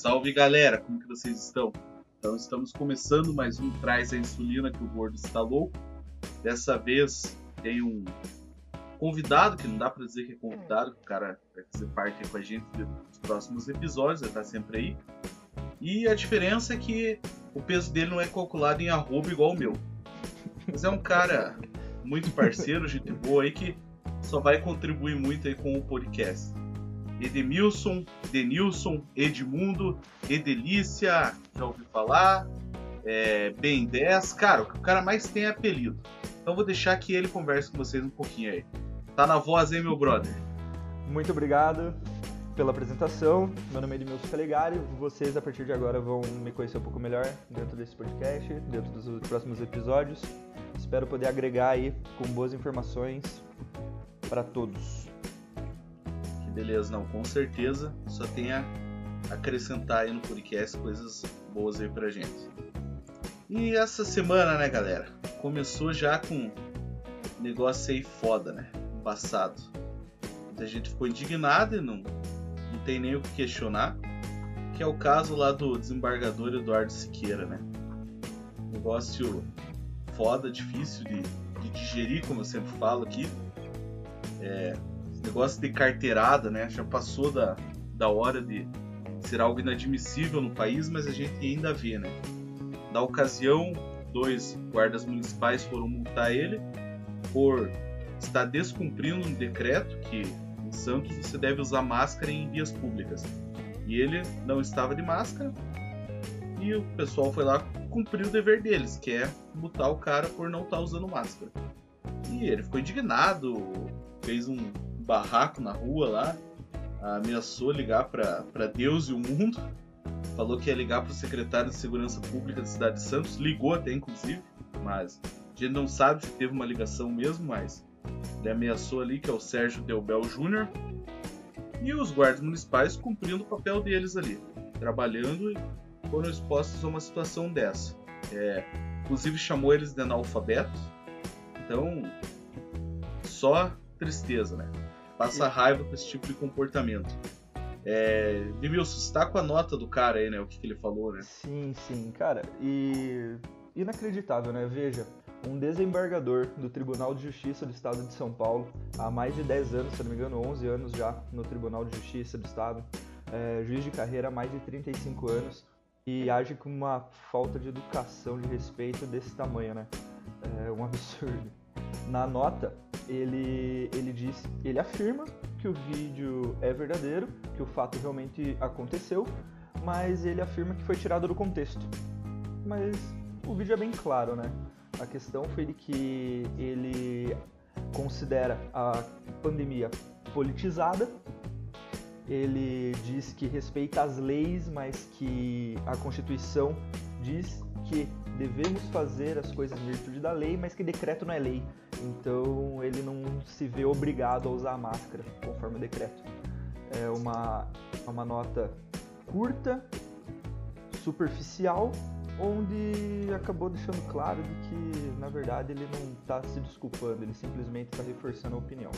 salve galera, como que vocês estão? Então estamos começando mais um Traz a Insulina que o gordo louco. Dessa vez tem um convidado, que não dá para dizer que é convidado, que o cara vai fazer parte com a gente dos próximos episódios, vai estar sempre aí. E a diferença é que o peso dele não é calculado em arroba igual o meu. Mas é um cara muito parceiro, gente boa aí, que só vai contribuir muito aí com o podcast. Edemilson, Denilson, Edmundo, Edelícia, já ouvi falar, é, Ben 10, cara, o cara mais tem é apelido. Então vou deixar que ele converse com vocês um pouquinho aí. Tá na voz aí, meu brother. Muito obrigado pela apresentação. Meu nome é Edmilson Calegari. Vocês, a partir de agora, vão me conhecer um pouco melhor dentro desse podcast, dentro dos próximos episódios. Espero poder agregar aí com boas informações para todos. Beleza, não, com certeza só tem a acrescentar aí no podcast coisas boas aí pra gente. E essa semana, né, galera, começou já com negócio aí foda, né? Passado. Muita gente ficou indignada e não, não tem nem o que questionar. Que é o caso lá do desembargador Eduardo Siqueira, né? Negócio foda, difícil de, de digerir, como eu sempre falo aqui. É, negócio de carteirada, né? Já passou da, da hora de ser algo inadmissível no país, mas a gente ainda vê, né? Na ocasião, dois guardas municipais foram multar ele por estar descumprindo um decreto que em Santos você deve usar máscara em vias públicas. E ele não estava de máscara e o pessoal foi lá cumprir o dever deles, que é multar o cara por não estar usando máscara. E ele ficou indignado, fez um barraco na rua lá, ameaçou ligar para Deus e o mundo, falou que ia ligar para o secretário de Segurança Pública da cidade de Santos, ligou até inclusive, mas a gente não sabe se teve uma ligação mesmo, mas ele ameaçou ali, que é o Sérgio Delbel Júnior, e os guardas municipais cumprindo o papel deles ali, trabalhando e foram expostos a uma situação dessa. É, inclusive chamou eles de analfabetos, então só tristeza, né? Passa raiva com esse tipo de comportamento. É, Demilson, você tá com a nota do cara aí, né? O que, que ele falou, né? Sim, sim, cara. E inacreditável, né? Veja, um desembargador do Tribunal de Justiça do Estado de São Paulo, há mais de 10 anos, se não me engano, 11 anos já no Tribunal de Justiça do Estado, é, juiz de carreira há mais de 35 anos, e age com uma falta de educação, de respeito desse tamanho, né? É um absurdo. Na nota, ele, ele diz, ele afirma que o vídeo é verdadeiro, que o fato realmente aconteceu, mas ele afirma que foi tirado do contexto. Mas o vídeo é bem claro, né? A questão foi de que ele considera a pandemia politizada. Ele diz que respeita as leis, mas que a Constituição diz que devemos fazer as coisas em virtude da lei, mas que decreto não é lei. Então ele não se vê obrigado a usar a máscara conforme o decreto. É uma, uma nota curta, superficial, onde acabou deixando claro de que na verdade ele não está se desculpando, ele simplesmente está reforçando a opinião.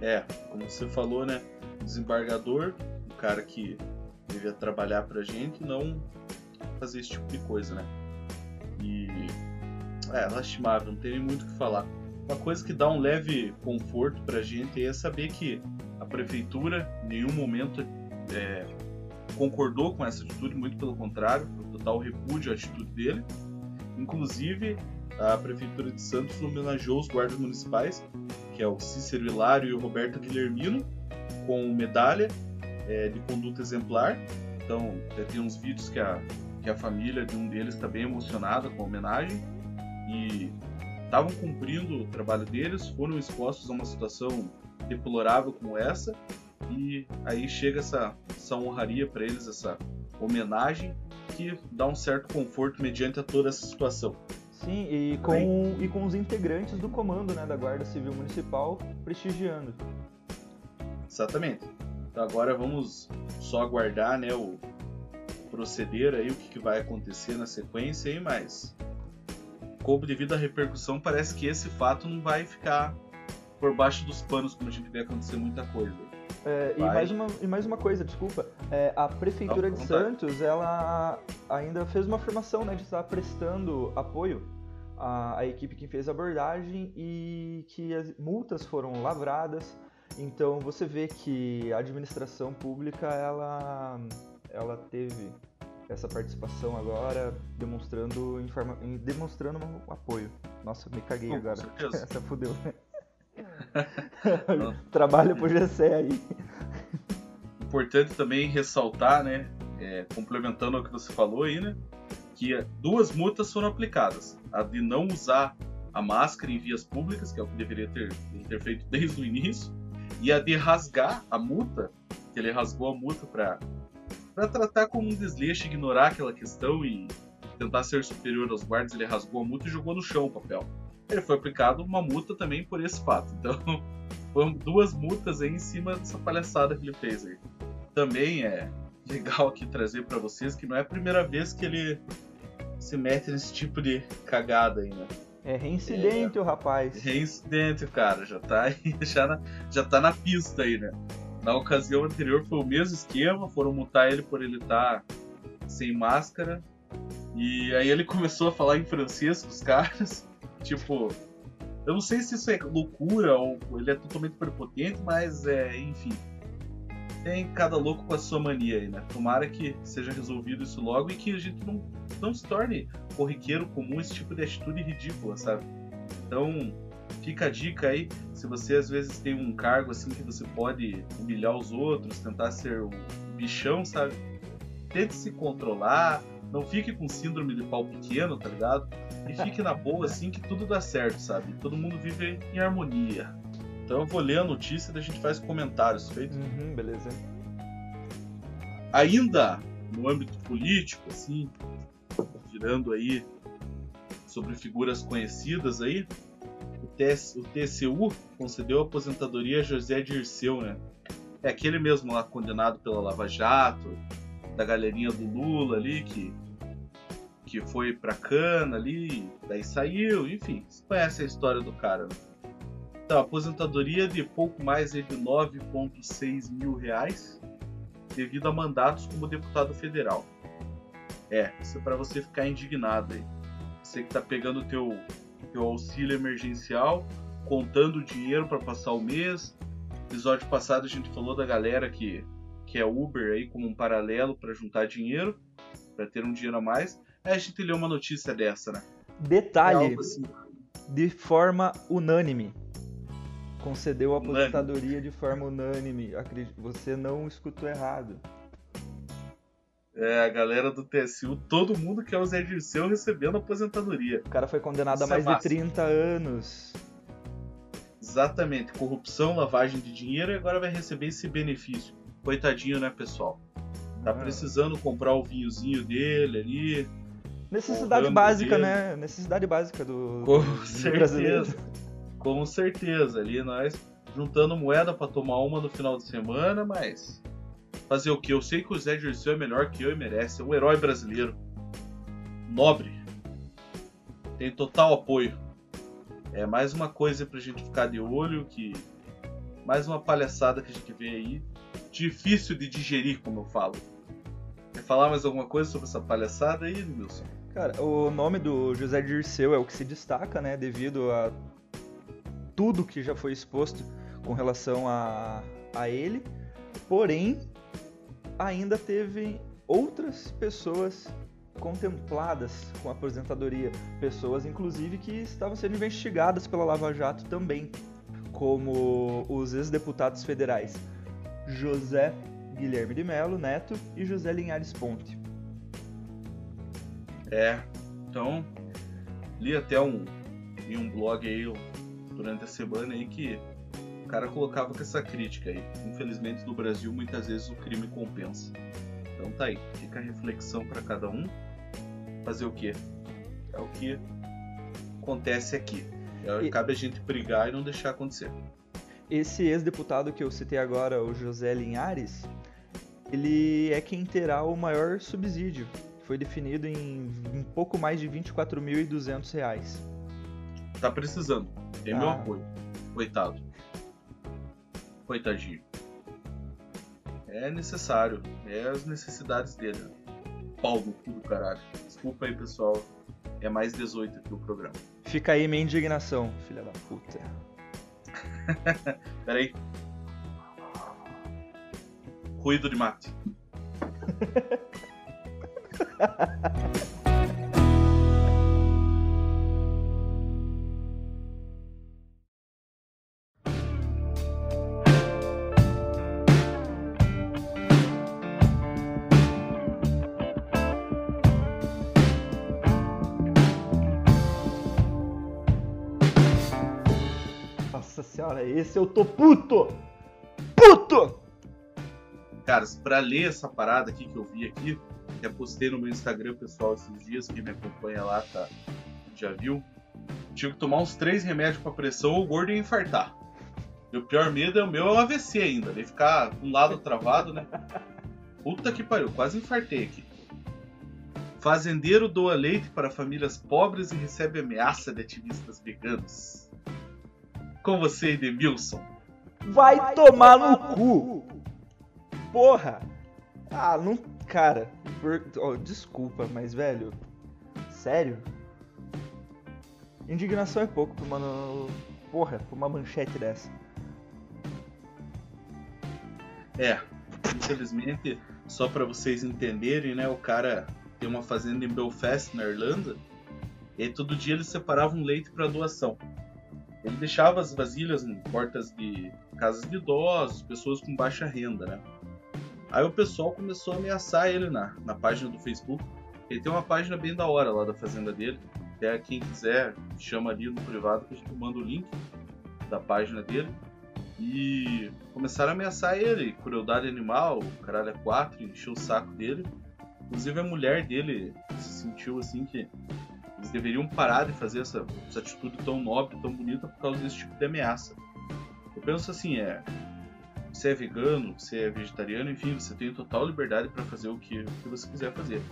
É, como você falou, né? Desembargador, o cara que devia trabalhar pra gente, não fazer esse tipo de coisa, né? E é lastimável, não tem muito o que falar. Uma coisa que dá um leve conforto pra gente é saber que a prefeitura em nenhum momento é, concordou com essa atitude, muito pelo contrário, total repúdio à atitude dele. Inclusive, a prefeitura de Santos homenageou os guardas municipais, que é o Cícero Hilário e o Roberto Guilhermino, com medalha é, de conduta exemplar. Então, tem uns vídeos que a que a família de um deles está bem emocionada com a homenagem e estavam cumprindo o trabalho deles, foram expostos a uma situação deplorável como essa e aí chega essa, essa honraria para eles, essa homenagem que dá um certo conforto mediante a toda essa situação. Sim, e com, e com os integrantes do comando né, da Guarda Civil Municipal prestigiando. Exatamente. Então agora vamos só aguardar né, o, proceder aí, o que, que vai acontecer na sequência aí, mas devido à repercussão, parece que esse fato não vai ficar por baixo dos panos como a gente vê acontecer muita coisa. É, e, mais uma, e mais uma coisa, desculpa. É, a Prefeitura de Santos, ela ainda fez uma afirmação né, de estar prestando apoio à, à, equipe que fez a abordagem e que as multas foram lavradas. Então você vê que a administração pública ela, ela teve essa participação agora, demonstrando, informa, demonstrando um apoio. Nossa, me caguei agora. Essa fudeu. Trabalho pro GC aí. Importante também ressaltar, né? É, complementando o que você falou aí, né? Que duas multas foram aplicadas. A de não usar a máscara em vias públicas, que é o que deveria ter, ter feito desde o início, e a de rasgar a multa, que ele rasgou a multa para para tratar como um desleixo, ignorar aquela questão e tentar ser superior aos guardas, ele rasgou a multa e jogou no chão o papel. Ele foi aplicado uma multa também por esse fato. Então, foram duas multas aí em cima dessa palhaçada que ele fez aí. Também é legal aqui trazer para vocês que não é a primeira vez que ele se mete nesse tipo de cagada aí, né? É reincidente é, o rapaz. Reincidente, cara. Já tá aí, já, na, já tá na pista aí, né? Na ocasião anterior foi o mesmo esquema, foram multar ele por ele estar tá sem máscara. E aí ele começou a falar em francês com os caras. Tipo, eu não sei se isso é loucura ou ele é totalmente prepotente, mas é, enfim. Tem cada louco com a sua mania aí, né? Tomara que seja resolvido isso logo e que a gente não, não se torne corriqueiro comum esse tipo de atitude ridícula, sabe? Então, fica a dica aí, se você às vezes tem um cargo assim que você pode humilhar os outros, tentar ser o bichão, sabe? Tente se controlar, não fique com síndrome de pau pequeno, tá ligado? E fique na boa assim que tudo dá certo, sabe? Todo mundo vive em harmonia. Então eu vou ler a notícia e a gente faz comentários, feito? Uhum, beleza. Ainda no âmbito político, assim, girando aí sobre figuras conhecidas aí, o TCU concedeu aposentadoria a José Dirceu, né? É aquele mesmo lá condenado pela Lava Jato, da galerinha do Lula ali, que, que foi pra cana ali, daí saiu, enfim, você conhece a história do cara, né? Então, aposentadoria de pouco mais de 9,6 mil reais devido a mandatos como deputado federal. É, isso é pra você ficar indignado aí. Você que tá pegando o teu o auxílio emergencial, contando dinheiro para passar o mês. Episódio passado a gente falou da galera que, que é Uber aí como um paralelo para juntar dinheiro, para ter um dinheiro a mais. Aí a gente leu uma notícia dessa, né? Detalhe, é assim. de forma unânime. Concedeu a aposentadoria unânime. de forma unânime. Você não escutou errado. É, a galera do TSU, todo mundo que é o Zé Dirceu recebendo aposentadoria. O cara foi condenado Isso a mais é de 30 anos. Exatamente, corrupção, lavagem de dinheiro e agora vai receber esse benefício. Coitadinho, né, pessoal? Tá ah. precisando comprar o vinhozinho dele ali. Necessidade básica, dele. né? Necessidade básica do, Com do certeza. brasileiro. Com certeza. Ali nós juntando moeda para tomar uma no final de semana, mas Fazer o que? Eu sei que o Zé Dirceu é melhor que eu e merece. É um herói brasileiro. Nobre. Tem total apoio. É mais uma coisa pra gente ficar de olho que. Mais uma palhaçada que a gente vê aí. Difícil de digerir, como eu falo. Quer falar mais alguma coisa sobre essa palhaçada aí, Nilson? Cara, o nome do José Dirceu é o que se destaca, né? Devido a tudo que já foi exposto com relação a, a ele. Porém, ainda teve outras pessoas contempladas com a aposentadoria, pessoas inclusive que estavam sendo investigadas pela Lava Jato também, como os ex-deputados federais José Guilherme de Mello Neto e José Linhares Ponte. É, então li até um em um blog aí durante a semana aí que o cara colocava com essa crítica aí. Infelizmente no Brasil muitas vezes o crime compensa. Então tá aí, fica a reflexão para cada um. Fazer o quê? É o que acontece aqui. É, e... Cabe a gente brigar e não deixar acontecer. Esse ex-deputado que eu citei agora, o José Linhares, ele é quem terá o maior subsídio. Foi definido em, em pouco mais de R$ 24.200. Tá precisando. Tem ah. meu apoio. Coitado. Coitadinho. É necessário. É as necessidades dele. Pau no cu do caralho. Desculpa aí, pessoal. É mais 18 aqui o programa. Fica aí minha indignação, filha da puta. Peraí. Ruído de mate. senhora, esse eu tô puto! Puto! Cara, pra ler essa parada aqui que eu vi aqui, que postei no meu Instagram pessoal esses dias, quem me acompanha lá tá, já viu. Tive que tomar uns três remédios pra pressão ou o gordo ia infartar. O pior medo é o meu é o AVC ainda, de ficar um lado travado, né? Puta que pariu, quase infartei aqui. Fazendeiro doa leite para famílias pobres e recebe ameaça de ativistas veganos. Com você, Edemilson. Vai, Vai tomar, no, cu. Porra. Ah, não. Cara, por... oh, desculpa, mas velho. Sério? Indignação é pouco pra uma. Porra, pra uma manchete dessa. É, infelizmente, só para vocês entenderem, né? O cara tem uma fazenda em Belfast, na Irlanda, e todo dia ele separava um leite para doação. Ele deixava as vasilhas em portas de casas de idosos, pessoas com baixa renda, né? Aí o pessoal começou a ameaçar ele na, na página do Facebook. Ele tem uma página bem da hora lá da fazenda dele. Até quem quiser, chama ali no privado que a gente manda o link da página dele. E começaram a ameaçar ele, crueldade animal, o caralho é 4, encheu o saco dele. Inclusive a mulher dele se sentiu assim que eles deveriam parar de fazer essa, essa atitude tão nobre, tão bonita por causa desse tipo de ameaça. Eu penso assim, é. Você é vegano, você é vegetariano, enfim, você tem total liberdade para fazer o que, o que você quiser fazer.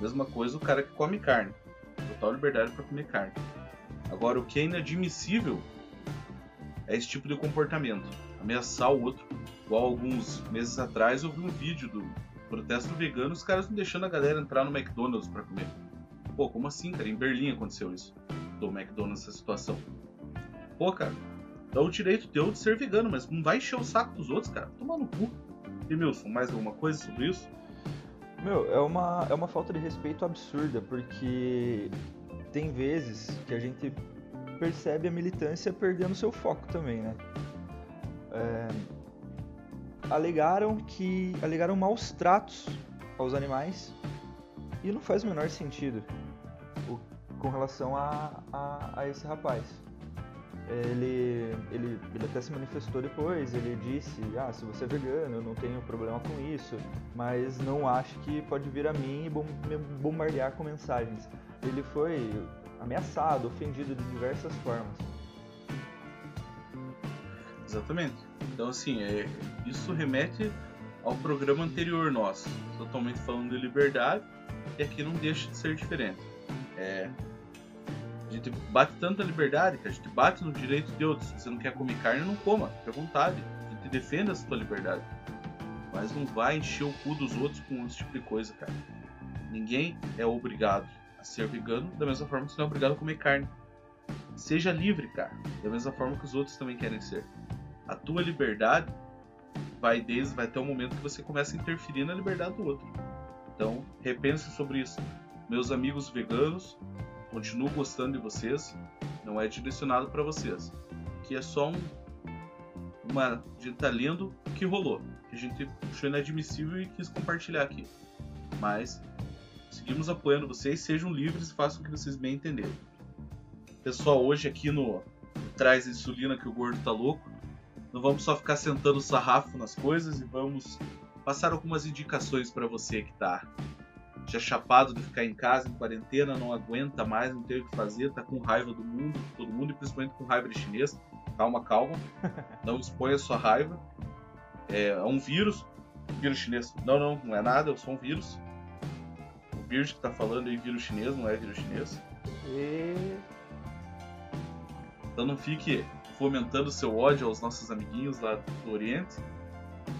Mesma coisa o cara que come carne. Total liberdade para comer carne. Agora, o que é inadmissível é esse tipo de comportamento. Ameaçar o outro. Igual alguns meses atrás eu vi um vídeo do protesto vegano, os caras não deixando a galera entrar no McDonald's para comer. Pô, como assim, cara? Em Berlim aconteceu isso. Do McDonald's essa situação. Pô, cara, dá o direito teu de ser vegano, mas não vai encher o saco dos outros, cara. Toma no cu. Emilson, mais alguma coisa sobre isso? Meu, é uma, é uma falta de respeito absurda, porque tem vezes que a gente percebe a militância perdendo seu foco também, né? É, alegaram que alegaram maus tratos aos animais e não faz o menor sentido o, com relação a, a, a, esse rapaz. Ele, ele, ele até se manifestou depois, ele disse, ah, se você é vegano, eu não tenho problema com isso, mas não acho que pode vir a mim e bom, me bombardear com mensagens. Ele foi ameaçado, ofendido de diversas formas. Exatamente. Então, assim, é, isso remete ao programa anterior nosso, totalmente falando de liberdade, e aqui não deixa de ser diferente. É, a gente bate tanta liberdade que a gente bate no direito de outros. Se você não quer comer carne, não coma, fica à vontade. A gente defende a sua liberdade. Mas não vai encher o cu dos outros com esse tipo de coisa, cara. Ninguém é obrigado a ser vegano da mesma forma que você não é obrigado a comer carne. Seja livre, cara, da mesma forma que os outros também querem ser. A tua liberdade vai desde vai até o momento que você começa a interferir na liberdade do outro. Então, repense sobre isso. Meus amigos veganos, continuo gostando de vocês. Não é direcionado para vocês. Que é só um. Uma. A gente tá lendo o que rolou. Que a gente achou inadmissível e quis compartilhar aqui. Mas seguimos apoiando vocês. Sejam livres e façam o que vocês bem entenderem. Pessoal, hoje aqui no Traz Insulina que o gordo tá louco. Não vamos só ficar sentando sarrafo nas coisas e vamos passar algumas indicações para você que está já chapado de ficar em casa, em quarentena, não aguenta mais, não tem o que fazer, tá com raiva do mundo, todo mundo, e principalmente com raiva de chinês. Calma, calma. Não exponha sua raiva. É, é um vírus. Vírus chinês. Não, não, não é nada, eu sou um vírus. O vírus que tá falando aí, vírus chinês, não é vírus chinês. E... Então não fique fomentando seu ódio aos nossos amiguinhos lá do Oriente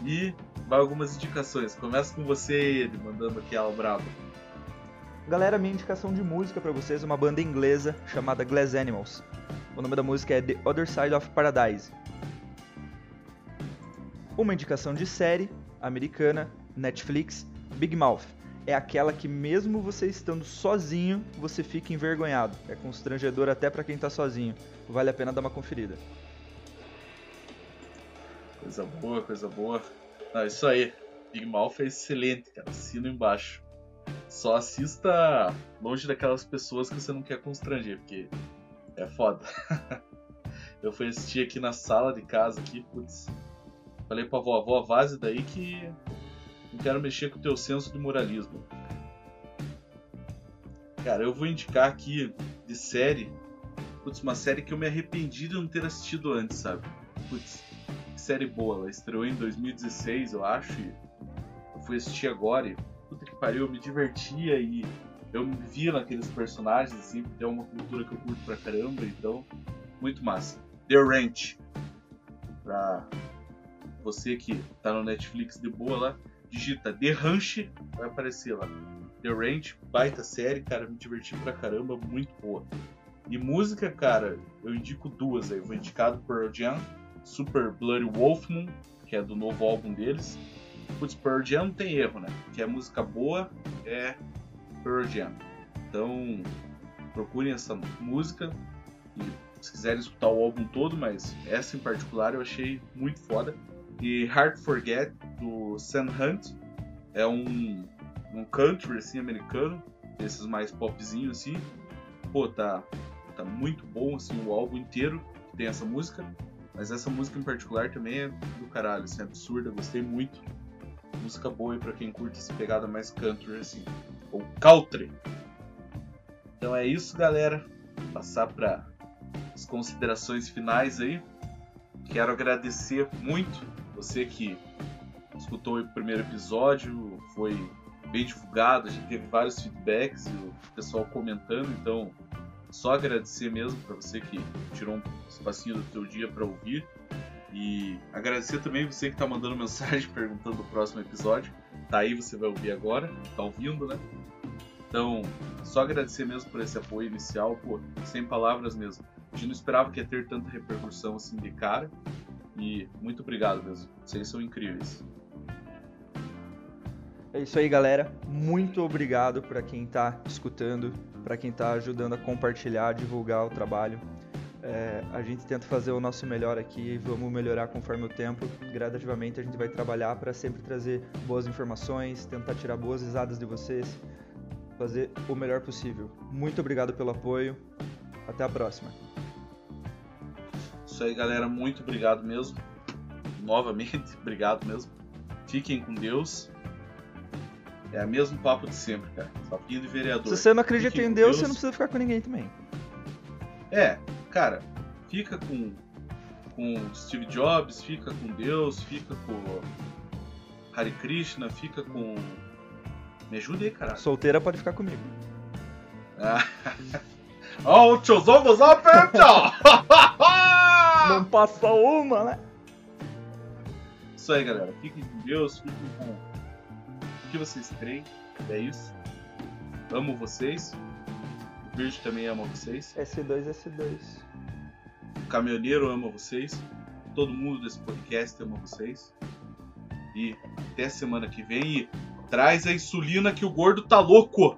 E vai algumas indicações. Começa com você, ele, mandando aqui ao brabo. Galera, minha indicação de música para vocês é uma banda inglesa chamada Glass Animals. O nome da música é The Other Side of Paradise. Uma indicação de série americana, Netflix, Big Mouth. É aquela que mesmo você estando sozinho, você fica envergonhado. É constrangedor até para quem tá sozinho. Vale a pena dar uma conferida. Coisa boa, coisa boa. Não, isso aí. Big Mouth é excelente, cara. Assino embaixo. Só assista longe daquelas pessoas que você não quer constranger, porque é foda. Eu fui assistir aqui na sala de casa aqui, putz. Falei pra vovó, vaze daí que não quero mexer com o teu senso de moralismo. Cara, eu vou indicar aqui de série, putz, uma série que eu me arrependi de não ter assistido antes, sabe? Putz, série boa, ela estreou em 2016, eu acho, e eu fui assistir agora e puta que pariu, eu me divertia e eu me via naqueles personagens, assim, porque é uma cultura que eu curto pra caramba, então, muito massa. The Ranch. Pra você que tá no Netflix de boa lá, digita The Ranch, vai aparecer lá. The Ranch, baita série, cara, me diverti pra caramba, muito boa. E música, cara, eu indico duas aí. Vou indicar do Pearl Super Bloody Wolfman, que é do novo álbum deles. Putz, Pearl Jam não tem erro, né? Que é música boa, é Pearl Jam. Então, procurem essa música e se quiserem escutar o álbum todo, mas essa em particular eu achei muito foda. E Hard Forget do Sam Hunt é um, um country assim americano, desses mais popzinhos assim. Pô, tá tá muito bom assim o álbum inteiro que tem essa música, mas essa música em particular também é do caralho, assim, é absurda, gostei muito música boa aí pra quem curte essa pegada mais country, assim. Ou country. Então é isso, galera. Vou passar para as considerações finais aí. Quero agradecer muito você que escutou o primeiro episódio, foi bem divulgado, a gente teve vários feedbacks o pessoal comentando, então só agradecer mesmo para você que tirou um espacinho do seu dia para ouvir. E agradecer também você que tá mandando mensagem perguntando o próximo episódio. Tá aí, você vai ouvir agora, tá ouvindo, né? Então, só agradecer mesmo por esse apoio inicial, pô, sem palavras mesmo. A gente não esperava que ia ter tanta repercussão assim de cara. E muito obrigado mesmo. Vocês são incríveis. É isso aí, galera. Muito obrigado para quem está escutando, para quem está ajudando a compartilhar, divulgar o trabalho. É, a gente tenta fazer o nosso melhor aqui, vamos melhorar conforme o tempo. Gradativamente a gente vai trabalhar para sempre trazer boas informações, tentar tirar boas risadas de vocês, fazer o melhor possível. Muito obrigado pelo apoio. Até a próxima. Isso aí, galera. Muito obrigado mesmo. Novamente, obrigado mesmo. Fiquem com Deus. É o mesmo papo de sempre, cara. Papinho de vereador. Se você não acredita em Deus, Deus, você não precisa ficar com ninguém também. É, cara, fica com, com Steve Jobs, fica com Deus, fica com Hare Krishna, fica com. Me ajuda aí, cara. Solteira pode ficar comigo. Ó, o tiozão dos Não passa uma, né? Isso aí, galera. Fiquem com Deus, fiquem com que vocês creem. É isso. Amo vocês. O Virgem também ama vocês. S2, S2 caminhoneiro ama vocês, todo mundo desse podcast ama vocês. E até semana que vem e traz a insulina que o gordo tá louco!